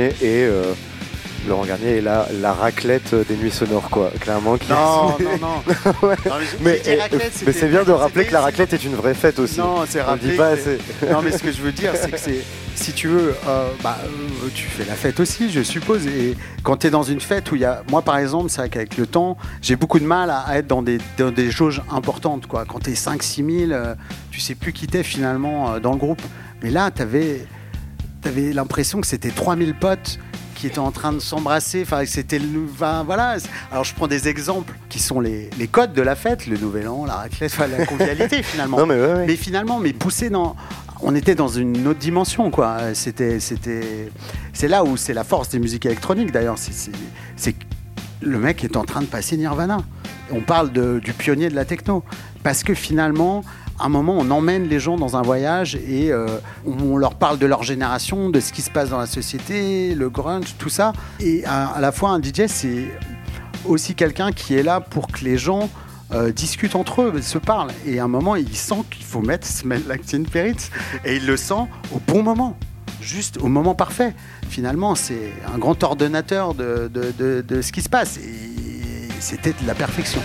et euh, Laurent Garnier est la, la raclette des nuits sonores, quoi, clairement. Non, non, non, mais, mais c'est bien de rappeler que la raclette est une vraie fête aussi. Non, c'est rappelé. Pas non, mais ce que je veux dire, c'est que c'est, si tu veux, euh, bah, euh, tu fais la fête aussi, je suppose. Et quand tu es dans une fête où il y a. Moi, par exemple, c'est vrai qu'avec le temps, j'ai beaucoup de mal à, être dans des, dans des jauges importantes, quoi. Quand tu es 5-6 000, tu sais plus qui t'es finalement dans le groupe. Mais là, tu avais t'avais l'impression que c'était 3000 potes qui étaient en train de s'embrasser. Enfin, c'était le. voilà. Alors, je prends des exemples qui sont les, les, codes de la fête, le nouvel an, la raclette, la convivialité finalement. mais, mais, finalement, mais poussé dans. On était dans une autre dimension, quoi. C'était, c'était, c'est là où c'est la force des musiques électroniques. D'ailleurs, c'est, le mec est en train de passer Nirvana. On parle de, du pionnier de la techno, parce que finalement, un moment, on emmène les gens dans un voyage et euh, on leur parle de leur génération, de ce qui se passe dans la société, le grunge, tout ça. Et à, la fois, un DJ, c'est aussi quelqu'un qui est là pour que les gens euh, discutent entre eux, se parlent. Et à un moment, il sent qu'il faut mettre Smell Like Teen et il le sent au bon moment juste au moment parfait. Finalement, c'est un grand ordonnateur de, de, de, ce qui se passe. Et c'était de la perfection.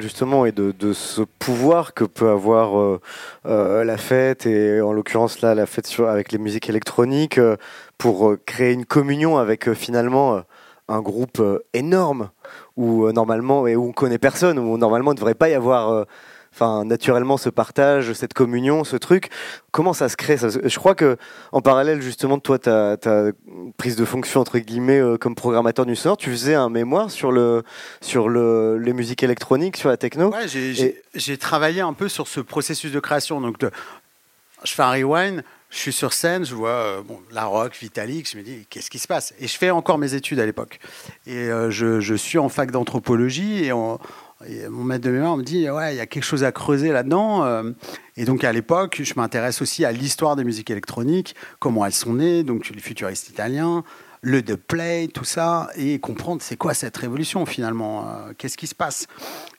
Justement et de, ce pouvoir que peut avoir euh, euh, la fête et en l'occurrence là la fête avec les musiques électroniques euh, pour créer une communion avec finalement un groupe énorme où normalement et où on connaît personne où normalement il ne devrait pas y avoir enfin naturellement ce partage, cette communion, ce truc. Comment ça se crée Je crois que en parallèle justement de toi, ta, prise de fonction entre guillemets euh, comme programmateur du sonore, tu faisais un mémoire sur le sur le, les musiques électroniques, sur la techno. Ouais, j'ai travaillé un peu sur ce processus de création. Donc je fais un rewind. Je suis sur scène, je vois euh, bon, la rock, Vitalik, je me dis qu'est-ce qui se passe? Et je fais encore mes études à l'époque. Et euh, je, je, suis en fac d'anthropologie et on, mon maître de mémoire me dit ouais, il y a quelque chose à creuser là-dedans. Euh. Et donc à l'époque, je m'intéresse aussi à l'histoire des musiques électroniques, comment elles sont nées, donc les futuristes italiens, le de play, tout ça, et comprendre c'est quoi cette révolution finalement, euh, qu'est-ce qui se passe.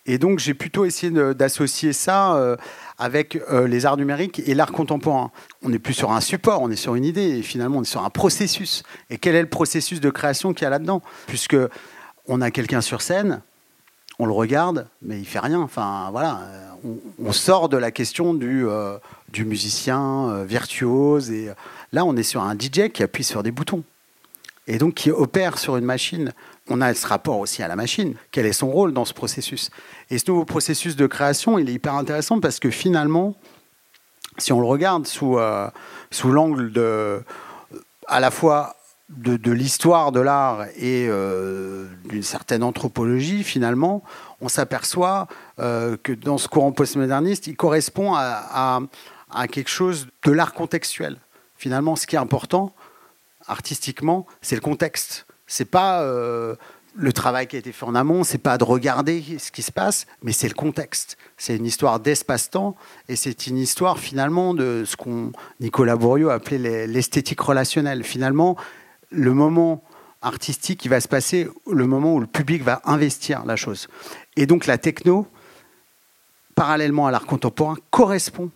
Et donc j'ai plutôt essayé d'associer ça euh, avec les arts numériques et l'art contemporain. On n'est plus sur un support, on est sur une idée, et finalement on est sur un processus. Et quel est le processus de création qu'il y a là-dedans? Puisque on a quelqu'un sur scène, on le regarde, mais il fait rien. Enfin, voilà, on, sort de la question du, euh, musicien euh, virtuose. Et euh, là, on est sur un DJ qui appuie sur des boutons et donc qui opère sur une machine. On a ce rapport aussi à la machine. Quel est son rôle dans ce processus? Et ce nouveau processus de création, il est hyper intéressant parce que finalement, si on le regarde sous l'angle de à la fois de, l'histoire de l'art et euh, d'une certaine anthropologie, finalement, on s'aperçoit euh, que dans ce courant postmoderniste, il correspond à, quelque chose de l'art contextuel. Finalement, ce qui est important artistiquement, c'est le contexte. C'est pas euh, le travail qui a été fait en amont, c'est pas de regarder ce qui se passe, mais c'est le contexte. C'est une histoire d'espace-temps et c'est une histoire finalement de ce qu'on Nicolas Bourriot appelait l'esthétique relationnelle. Finalement, le moment artistique qui va se passer, le moment où le public va investir la chose. Et donc la techno, parallèlement à l'art contemporain, correspond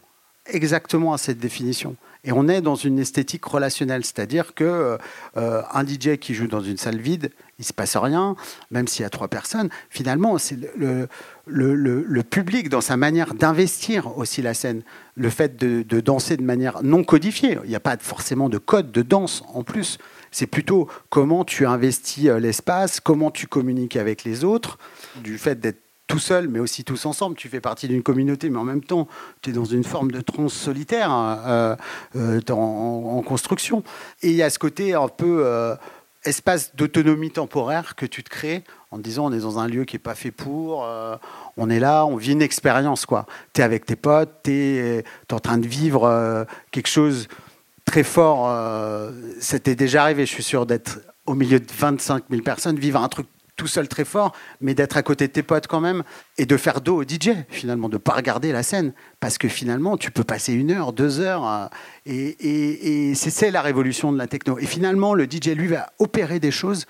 exactement à cette définition. Et on est dans une esthétique relationnelle, c'est-à-dire que euh, un DJ qui joue dans une salle vide, il se passe rien, même s'il y a trois personnes. Finalement, c'est le, public dans sa manière d'investir aussi la scène, le fait de, de, danser de manière non codifiée. Il n'y a pas forcément de code de danse en plus. C'est plutôt comment tu investis euh, l'espace, comment tu communiques avec les autres, du fait d'être tout seul, mais aussi tous ensemble. Tu fais partie d'une communauté, mais en même temps, tu es dans une forme de transe solitaire hein, euh, euh, en, construction. Et il y a ce côté un peu espace d'autonomie temporaire que tu te crées en disant on est dans un lieu qui n'est pas fait pour, on est là, on vit une expérience. Tu es avec tes potes, tu es, en train de vivre quelque chose très fort. Euh, c'était déjà arrivé, je suis sûr, d'être au milieu de 25 000 personnes, vivre un truc tout seul très fort, mais d'être à côté de tes potes quand même, et de faire dos au DJ, finalement, de ne pas regarder la scène. Parce que finalement, tu peux passer une heure, deux heures, euh, et, et c'est la révolution de la techno. Et finalement, le DJ, lui, va opérer des choses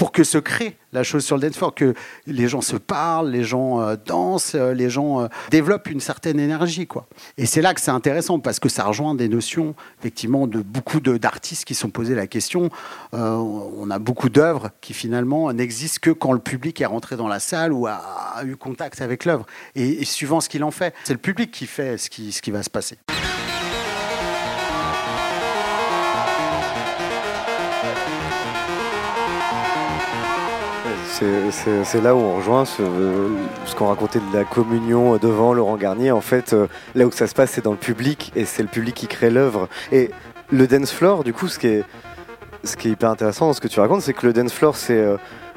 pour que se crée la chose sur le dance que les gens se parlent, les gens euh, dansent, euh, les gens euh, développent une certaine énergie. Quoi. Et c'est là que c'est intéressant, parce que ça rejoint des notions, effectivement, de beaucoup d'artistes qui sont posés la question. on a beaucoup d'œuvres qui, finalement, n'existent que quand le public est rentré dans la salle ou a, eu contact avec l'œuvre. Et, suivant ce qu'il en fait, c'est le public qui fait ce qui, ce qui va se passer. C'est là où on rejoint ce, qu'on racontait de la communion devant Laurent Garnier. En fait, euh, là où ça se passe, c'est dans le public et c'est le public qui crée l'œuvre. Et le dance floor, du coup, ce qui est, ce qui est hyper intéressant dans ce que tu racontes, c'est que le dance floor, c'est euh,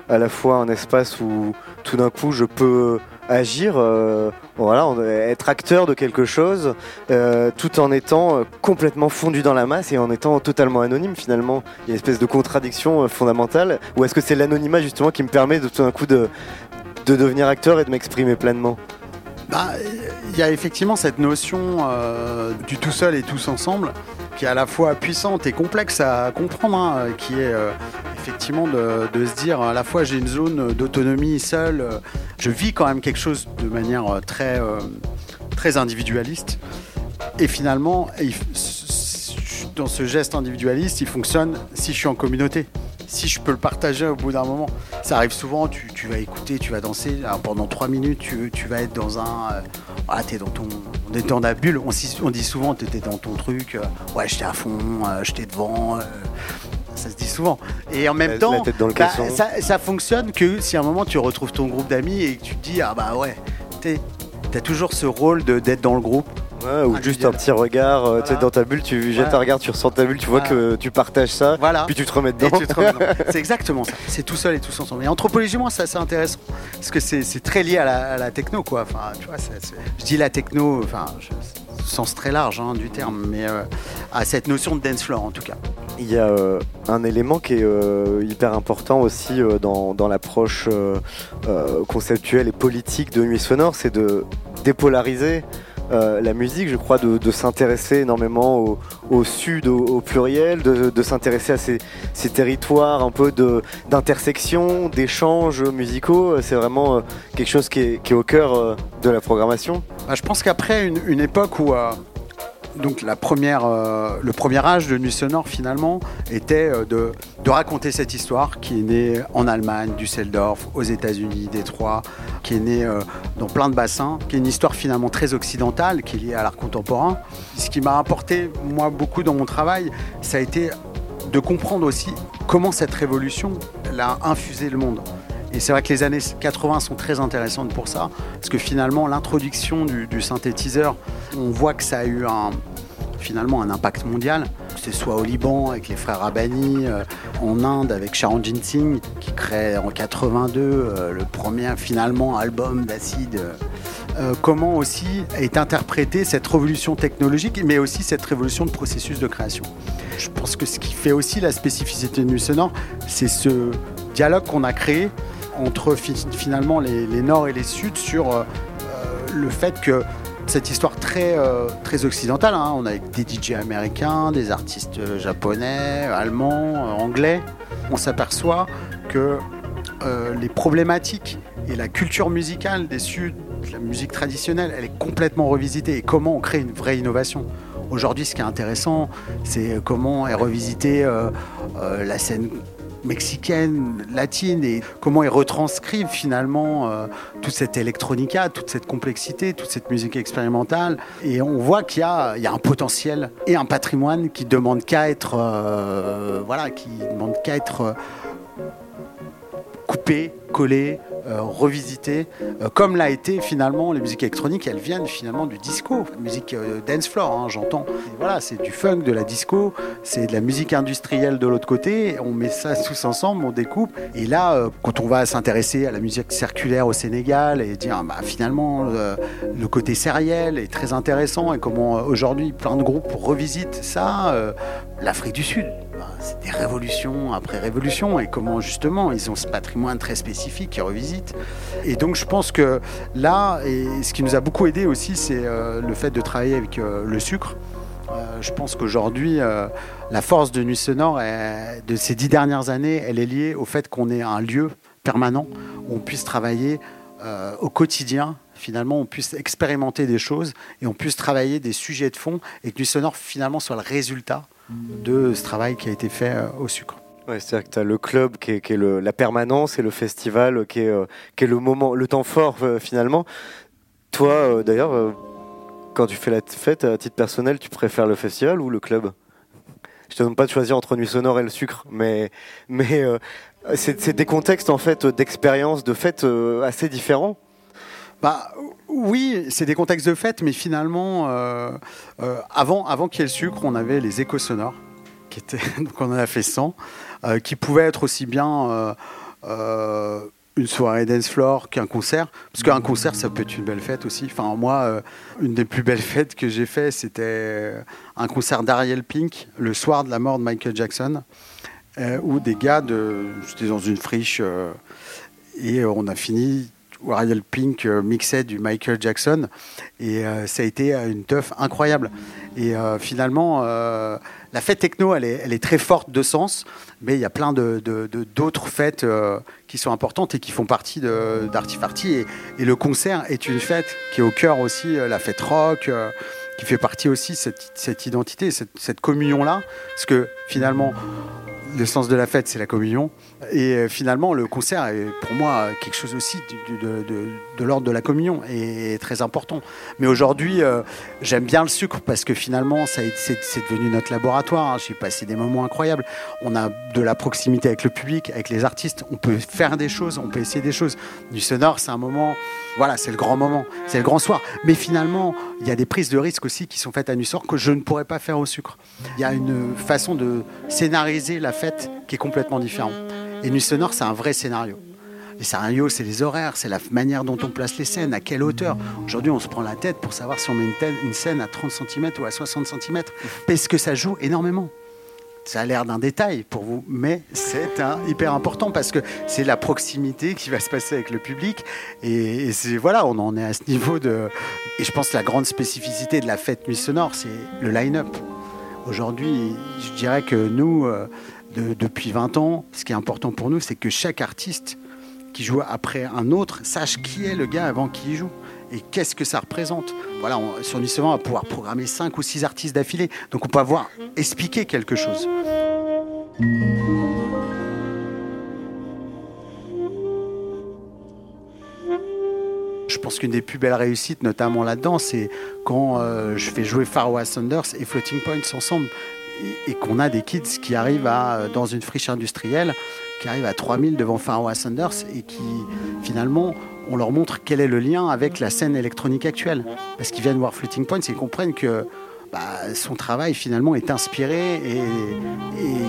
à la fois un espace où tout d'un coup je peux agir, euh, voilà, être acteur de quelque chose, euh, tout en étant euh, complètement fondu dans la masse et en étant totalement anonyme finalement. Il y a une espèce de contradiction fondamentale. Ou est-ce que c'est l'anonymat justement qui me permet de tout d'un coup de, de devenir acteur et de m'exprimer pleinement? Bah, il y a effectivement cette notion euh, du tout seul et tous ensemble qui est à la fois puissante et complexe à comprendre, hein, qui est euh, effectivement de, se dire à la fois j'ai une zone d'autonomie seule, euh, je vis quand même quelque chose de manière très, très individualiste, et finalement, dans ce geste individualiste, il fonctionne si je suis en communauté si je peux le partager au bout d'un moment. Ça arrive souvent, tu, vas écouter, tu vas danser, pendant trois minutes, tu, vas être dans un... Euh, voilà, t'es dans ton... On est dans la bulle, on, dit souvent, tu étais dans ton truc, euh, ouais, j'étais à fond, euh, j'étais devant... ça se dit souvent. Et en même temps, bah, ça, ça, fonctionne que si à un moment tu retrouves ton groupe d'amis et que tu te dis, ah bah ouais, t'as toujours ce rôle d'être dans le groupe ou juste un petit regard, euh, tu sais, dans ta bulle, tu jettes un regard, tu ressens ta bulle, tu vois que tu partages ça, puis tu te remets dedans. c'est exactement ça. C'est tout seul et tous ensemble. Et anthropologie, moi, c'est assez intéressant parce que c'est très lié à la, techno, quoi. Enfin, tu vois, je dis la techno, enfin, sens très large hein, du terme, mais euh, à cette notion de dance floor en tout cas. Il y a euh, un élément qui est hyper important aussi dans, dans l'approche conceptuelle et politique de Nuit Sonore, c'est de dépolariser euh, la musique, je crois, de, s'intéresser énormément au, sud, au, pluriel, de, s'intéresser à ces, territoires un peu d'intersection, d'échanges musicaux. C'est vraiment euh, quelque chose qui est, au cœur euh, de la programmation. Bah, je pense qu'après une, époque où donc euh, le premier âge de Nuit Sonore finalement était euh, de, raconter cette histoire qui est née en Allemagne, Düsseldorf, aux États-Unis, Détroit, qui est née euh, dans plein de bassins, qui est une histoire finalement très occidentale, qui est liée à l'art contemporain. Ce qui m'a apporté moi beaucoup dans mon travail, ça a été de comprendre aussi comment cette révolution l'a infusé le monde. Et c'est vrai que les années 80 sont très intéressantes pour ça, parce que finalement, l'introduction du, synthétiseur, on voit que ça a eu un, finalement un impact mondial, que ce soit au Liban avec les frères Abani, euh, en Inde avec Sharon Singh qui crée en 82 euh, le premier finalement album d'acide. Euh, comment aussi est interprétée cette révolution technologique, mais aussi cette révolution de processus de création. Je pense que ce qui fait aussi la spécificité de Nuit Sonore, c'est ce dialogue qu'on a créé entre finalement les, Nord et les Sud sur euh, euh, le fait que cette histoire très, euh, très occidentale, hein, on a des DJ américains, des artistes japonais, allemands, anglais, on s'aperçoit que les problématiques et la culture musicale des Sud, la musique traditionnelle, elle est complètement revisitée. Et comment on crée une vraie innovation? Aujourd'hui, ce qui est intéressant, c'est comment est revisitée la scène mexicaine, latine, et comment ils retranscrivent finalement euh, toute cette électronica, toute cette complexité, toute cette musique expérimentale. Et on voit qu'il y, a, un potentiel et un patrimoine qui demande qu'à être, euh, voilà, qui demande qu'à être euh, coupé, collé, euh, revisiter, euh, comme l'a été finalement les musiques électroniques, elles viennent finalement du disco, musique euh, dance floor, hein, j'entends. Voilà, c'est du funk, de la disco, c'est de la musique industrielle de l'autre côté. On met ça tous ensemble, on découpe. Et là, quand on va s'intéresser à la musique circulaire au Sénégal et dire bah, finalement le côté sériel est très intéressant et comment aujourd'hui plein de groupes revisitent ça, l'Afrique du Sud des révolutions après révolutions et comment justement ils ont ce patrimoine très spécifique qu'ils revisitent. Et donc je pense que là, ce qui nous a beaucoup aidé aussi, c'est euh, le fait de travailler avec euh, le sucre. Euh, je pense qu'aujourd'hui, la force de Nuit Sonore de ces dix dernières années, elle est liée au fait qu'on ait un lieu permanent où on puisse travailler au quotidien finalement on puisse expérimenter des choses et on puisse travailler des sujets de fond et que Nuit Sonore finalement soit le résultat de ce travail qui a été fait euh, au sucre. C'est-à-dire que tu as le club qui est, la permanence et le festival qui est, euh, le moment, le temps fort euh, finalement. Toi, d'ailleurs, quand tu fais la fête à titre personnel, tu préfères le festival ou le club? Je te demande pas de choisir entre Nuit Sonore et le sucre, mais, mais c'est des contextes en fait d'expérience, de fête assez différents. Bah, oui, c'est des contextes de fête, mais finalement, euh, euh, avant, qu'il y ait le sucre, on avait les échos sonores, qui donc on en a fait 100, euh, qui pouvaient être aussi bien une soirée dance floor qu'un concert, parce qu'un concert, ça peut être une belle fête aussi. Enfin, moi, une des plus belles fêtes que j'ai fait, c'était un concert d'Ariel Pink, le soir de la mort de Michael Jackson, où des gars, de, j'étais dans une friche, et on a fini Ariel Pink mixait du Michael Jackson. Et ça a été une teuf incroyable. Et finalement, la fête techno, elle est, très forte de sens, mais il y a plein d'autres fêtes qui sont importantes et qui font partie d'Artifarty. Et, et, le concert est une fête qui est au cœur aussi, la fête rock qui fait partie aussi de cette, cette identité, cette, cette communion-là. Parce que finalement, le sens de la fête, c'est la communion. Et euh, finalement, le concert est pour moi quelque chose aussi de, l'ordre de la communion et très important. Mais aujourd'hui, euh, j'aime bien le sucre parce que finalement, c'est devenu notre laboratoire. Hein. J'ai passé des moments incroyables. On a de la proximité avec le public, avec les artistes. On peut faire des choses, on peut essayer des choses. Du sonore, c'est un moment, voilà, c'est le grand moment, c'est le grand soir. Mais finalement, il y a des prises de risques aussi qui sont faites à Nussor que je ne pourrais pas faire au sucre. Il y a une façon de scénariser la fête qui est complètement différente. Et Nuit Sonore, c'est un vrai scénario. Les scénarios, c'est les horaires, c'est la manière dont on place les scènes, à quelle hauteur. Aujourd'hui, on se prend la tête pour savoir si on met une, scène à 30 cm ou à 60 cm, parce que ça joue énormément. Ça a l'air d'un détail pour vous, mais c'est hyper important parce que c'est la proximité qui va se passer avec le public. Et, c'est voilà, on en est à ce niveau de. Et je pense que la grande spécificité de la fête Nuit Sonore, c'est le line-up. Aujourd'hui, je dirais que nous, depuis 20 ans, ce qui est important pour nous, c'est que chaque artiste qui joue après un autre sache qui est le gars avant qu'il joue et qu'est-ce que ça représente. Voilà, sur Nuit on va pouvoir programmer 5 ou 6 artistes d'affilée, donc on peut avoir expliqué quelque chose. Je pense qu'une des plus belles réussites, notamment là-dedans, c'est quand euh, je fais jouer Pharaoh Sanders et Floating Points ensemble et, qu'on a des kids qui arrivent à, dans une friche industrielle, qui arrivent à 3000 devant Pharaoh Sanders et qui finalement on leur montre quel est le lien avec la scène électronique actuelle. Parce qu'ils viennent voir Floating Points et ils comprennent que bah, son travail finalement est inspiré et,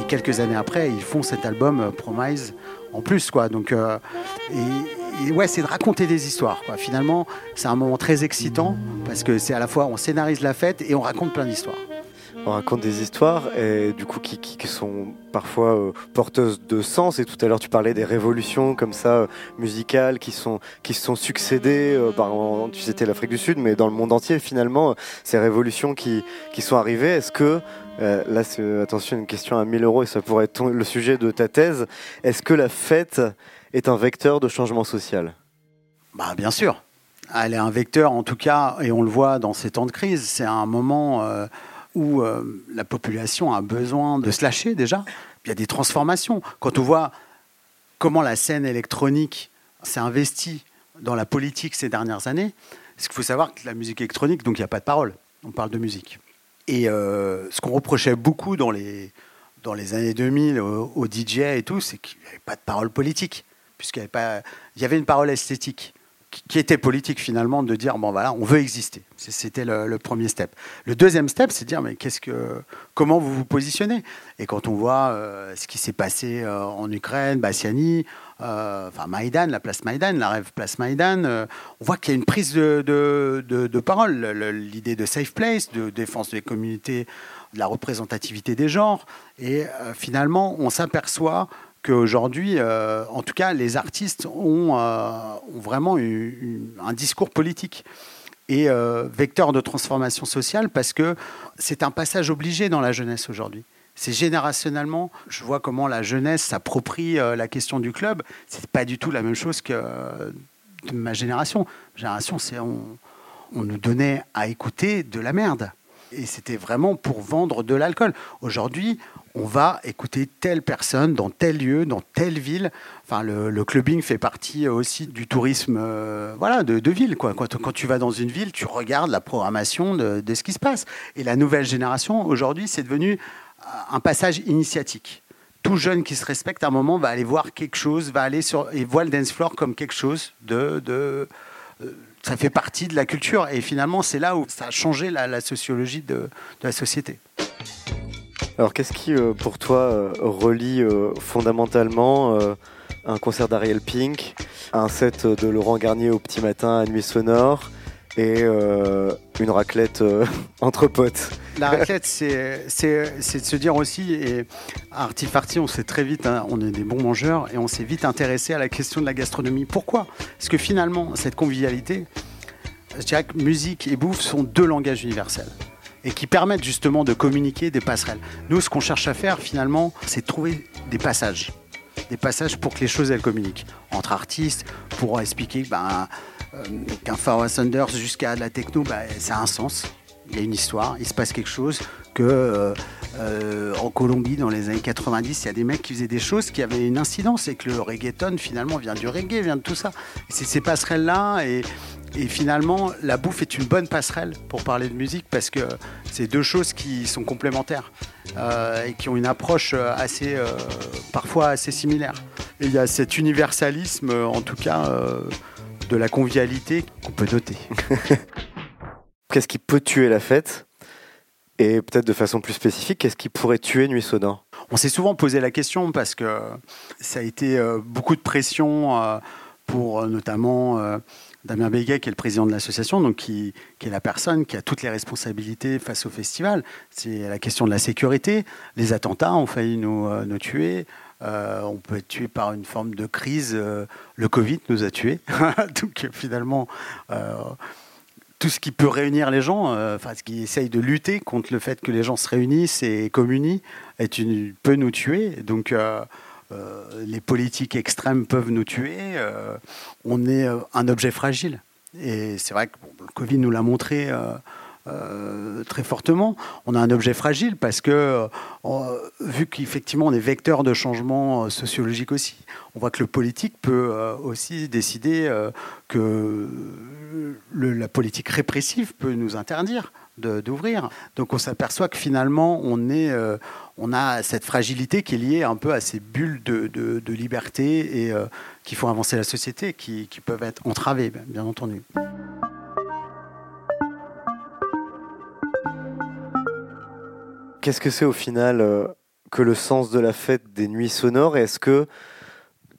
quelques années après ils font cet album Promise en plus quoi. Donc euh, et, ouais c'est de raconter des histoires. Finalement c'est un moment très excitant parce que c'est à la fois on scénarise la fête et on raconte plein d'histoires on raconte des histoires et du coup qui, sont parfois euh, porteuses de sens. Et tout à l'heure tu parlais des révolutions comme ça euh, musicales qui sont qui se sont succédées. Euh, par, tu citais l'Afrique du Sud, mais dans le monde entier finalement ces révolutions qui qui sont arrivées. Est-ce que là, c'est attention, une question à 1000 euros et ça pourrait être le sujet de ta thèse. Est-ce que la fête est un vecteur de changement social? Bah bien sûr. Elle est un vecteur en tout cas, et on le voit dans ces temps de crise. C'est un moment où euh, la population a besoin de se lâcher déjà. Il y a des transformations. Quand on voit comment la scène électronique s'est investie dans la politique ces dernières années, il faut savoir que la musique électronique, donc il n'y a pas de parole, on parle de musique. Et euh, ce qu'on reprochait beaucoup dans les, dans les années 2000 aux, DJ et tout, c'est qu'il n'y avait pas de parole politique, puisqu'il y y avait une parole esthétique qui était politique finalement de dire bon voilà on veut exister. C'était le, premier step. Le deuxième step c'est de dire mais qu'est-ce que comment vous vous positionnez? Et quand on voit euh, ce qui s'est passé euh, en Ukraine Bassiani euh, enfin Maïdan la place Maïdan la rêve place Maïdan on voit qu'il y a une prise de, de, de parole. L'idée de safe place de défense des communautés de la représentativité des genres. Et finalement on s'aperçoit qu'aujourd'hui, euh, en tout cas, les artistes ont, euh, vraiment un discours politique et euh, vecteur de transformation sociale parce que c'est un passage obligé dans la jeunesse aujourd'hui. C'est générationnellement, je vois comment la jeunesse s'approprie la question du club. C'est pas du tout la même chose que de ma génération. génération, c'est on, on nous donnait à écouter de la merde et c'était vraiment pour vendre de l'alcool. Aujourd'hui, on va écouter telle personne dans tel lieu, dans telle ville. Enfin, le, clubbing fait partie aussi du tourisme euh, voilà, de, ville. Quoi. Quand, tu vas dans une ville, tu regardes la programmation de, ce qui se passe. Et la nouvelle génération, aujourd'hui, c'est devenu euh, un passage initiatique. Tout jeune qui se respecte, à un moment, va aller voir quelque chose, va aller sur et voit le dance floor comme quelque chose de, de euh, ça fait partie de la culture. Et finalement, c'est là où ça a changé la, sociologie de la société. Alors qu'est-ce qui, euh, pour toi, euh, relie euh, fondamentalement un concert d'Ariel Pink, un set de Laurent Garnier au petit matin à Nuit Sonore et une raclette entre potes? La raclette, c'est de se dire aussi, et à Artifarty, on s'est très vite, hein, on est des bons mangeurs, et on s'est vite intéressé à la question de la gastronomie. Pourquoi? Parce que finalement, cette convivialité, je dirais que musique et bouffe sont deux langages universels et qui permettent justement de communiquer des passerelles. Nous, ce qu'on cherche à faire finalement, c'est de trouver des passages. Des passages pour que les choses elles communiquent entre artistes, pour expliquer ben, euh, qu'un Pharoah Sanders jusqu'à la techno, ben, ça a un sens. Il y a une histoire, il se passe quelque chose. Que euh, euh, en Colombie, dans les années 90, il y a des mecs qui faisaient des choses qui avaient une incidence et que le reggaeton finalement vient du reggae, vient de tout ça. C'est ces passerelles-là et, et finalement, la bouffe est une bonne passerelle pour parler de musique parce que c'est deux choses qui sont complémentaires euh, et qui ont une approche assez, parfois assez similaire. Il y a cet universalisme, en tout cas, de la convivialité qu'on peut noter. Qu'est-ce qui peut tuer la fête Et peut-être de façon plus spécifique, qu'est-ce qui pourrait tuer Nuit Sonore On s'est souvent posé la question parce que ça a été euh, beaucoup de pression euh, pour euh, notamment Damien Béguet, qui est le président de l'association, donc qui, est la personne qui a toutes les responsabilités face au festival. C'est la question de la sécurité. Les attentats ont failli nous, nous tuer. On peut être tué par une forme de crise. Le Covid nous a tués. donc finalement, tout ce qui peut réunir les gens, euh, enfin ce qui essaye de lutter contre le fait que les gens se réunissent et communient, peut nous tuer. Donc euh, euh, les politiques extrêmes peuvent nous tuer. on est un objet fragile. Et c'est vrai que le Covid nous l'a montré euh, très fortement. On a un objet fragile parce que, euh, vu qu'effectivement on est vecteur de changement euh, sociologique aussi, on voit que le politique peut aussi décider que la politique répressive peut nous interdire d'ouvrir. Donc on s'aperçoit que finalement on, est, on a cette fragilité qui est liée un peu à ces bulles de, de- liberté et qui font avancer la société, qui, qui peuvent être entravées, bien entendu. Qu'est-ce que c'est au final euh, que le sens de la fête des nuits sonores? Est-ce que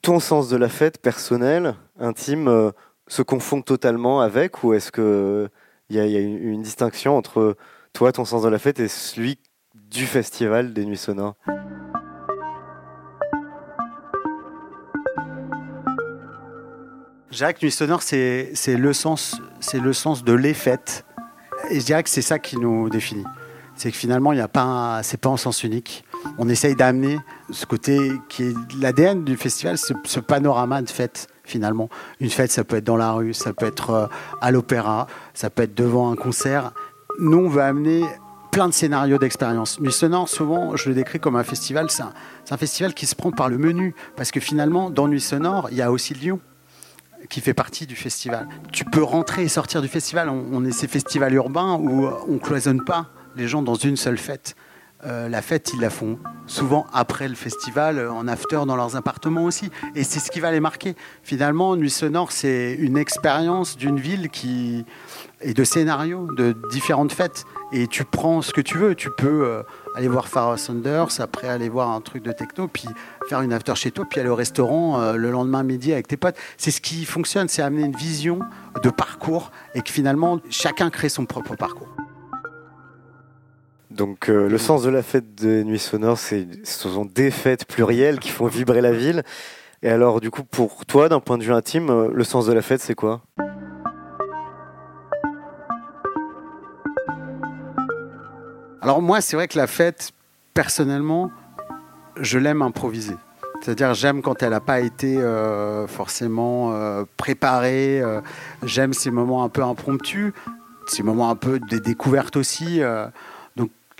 ton sens de la fête personnel, intime, euh, se confond totalement avec? Ou est-ce qu'il il y a une, distinction entre toi, ton sens de la fête, et celui du festival des nuits sonores? Que Nuit Sonore, c'est le, sens- le sens de les fêtes. Et je dirais que c'est ça qui nous définit. C'est que finalement, il n'y a pas c'est pas en sens unique. On essaye d'amener ce côté qui est l'ADN du festival, ce, panorama de fête finalement. Une fête, ça peut être dans la rue, ça peut être euh, à l'opéra, ça peut être devant un concert. Nous, on veut amener plein de scénarios d'expérience. Nuit Sonore, souvent, je le décris comme un festival. C'est un, festival qui se prend par le menu. Parce que finalement, dans Nuit Sonore, il y a aussi Lyon qui fait partie du festival. Tu peux rentrer et sortir du festival. On, on est ces festivals urbains où on cloisonne pas les gens dans une seule fête. Euh, la fête, ils la font souvent après le festival, euh, en after dans leurs appartements aussi. Et c'est ce qui va les marquer. Finalement, Nuit Sonore, c'est une expérience d'une ville qui et de scénarios de différentes fêtes. Et tu prends ce que tu veux. Tu peux euh, aller voir Pharoah Sanders, après aller voir un truc de techno, puis faire une after chez toi, puis aller au restaurant le lendemain midi avec tes potes. C'est ce qui fonctionne, c'est amener une vision de parcours et que finalement chacun crée son propre parcours. Donc euh, le sens de la fête des nuits sonores, c'est, ce sont des fêtes plurielles qui font vibrer la ville. Et alors du coup, pour toi, d'un point de vue intime, euh, le sens de la fête, c'est quoi? Alors moi, c'est vrai que la fête, personnellement, je l'aime improviser. C'est-à-dire, j'aime quand elle n'a pas été euh, forcément préparée. j'aime ces moments un peu impromptus, ces moments un peu des découvertes aussi.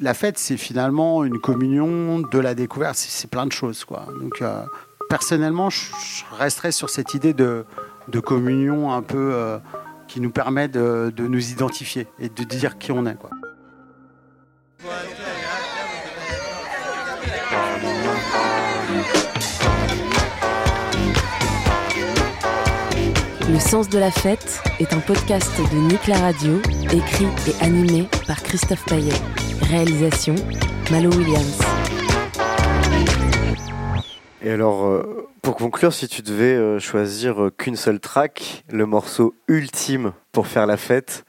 La fête, c'est finalement une communion de la découverte. C'est, plein de choses, quoi. Donc, euh, personnellement, je, resterai sur cette idée de, communion un peu euh, qui nous permet de, nous identifier et de dire qui on est, quoi. Le sens de la fête est un podcast de Nick la Radio, écrit et animé par Christophe Paillet. Réalisation Malo Williams. Et alors, euh, pour conclure, si tu devais euh, choisir euh, qu'une seule track, le morceau ultime pour faire la fête,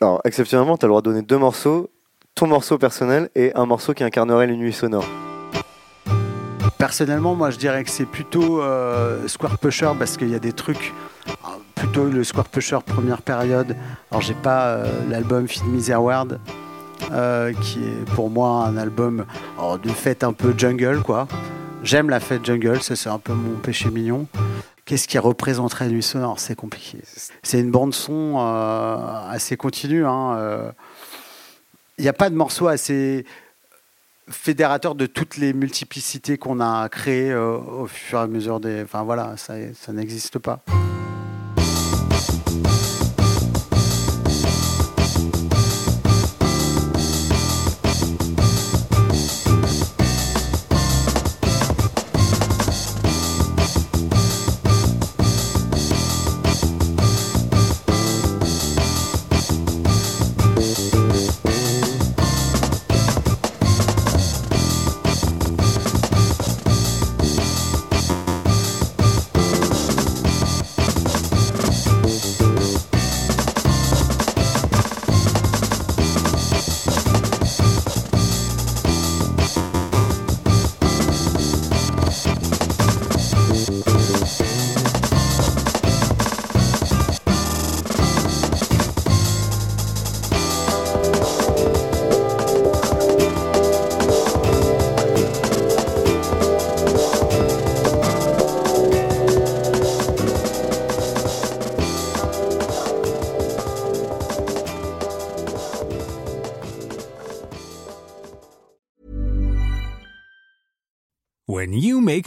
alors exceptionnellement, tu as le droit de donner deux morceaux, ton morceau personnel et un morceau qui incarnerait les nuits sonores. Personnellement, moi je dirais que c'est plutôt euh, Square Pusher parce qu'il y a des trucs, euh, plutôt le Square Pusher première période. Alors j'ai pas euh, l'album Feed Me the Award, euh, qui est pour moi un album oh, de fête un peu jungle quoi. J'aime la fête jungle, c'est un peu mon péché mignon. Qu'est-ce qui représenterait Nuit Sonore C'est compliqué. C'est une bande son euh, assez continue. hein, euh. Il n'y a pas de morceau assez fédérateur de toutes les multiplicités qu'on a créées euh, au fur et à mesure des. Enfin voilà, ça n'existe pas.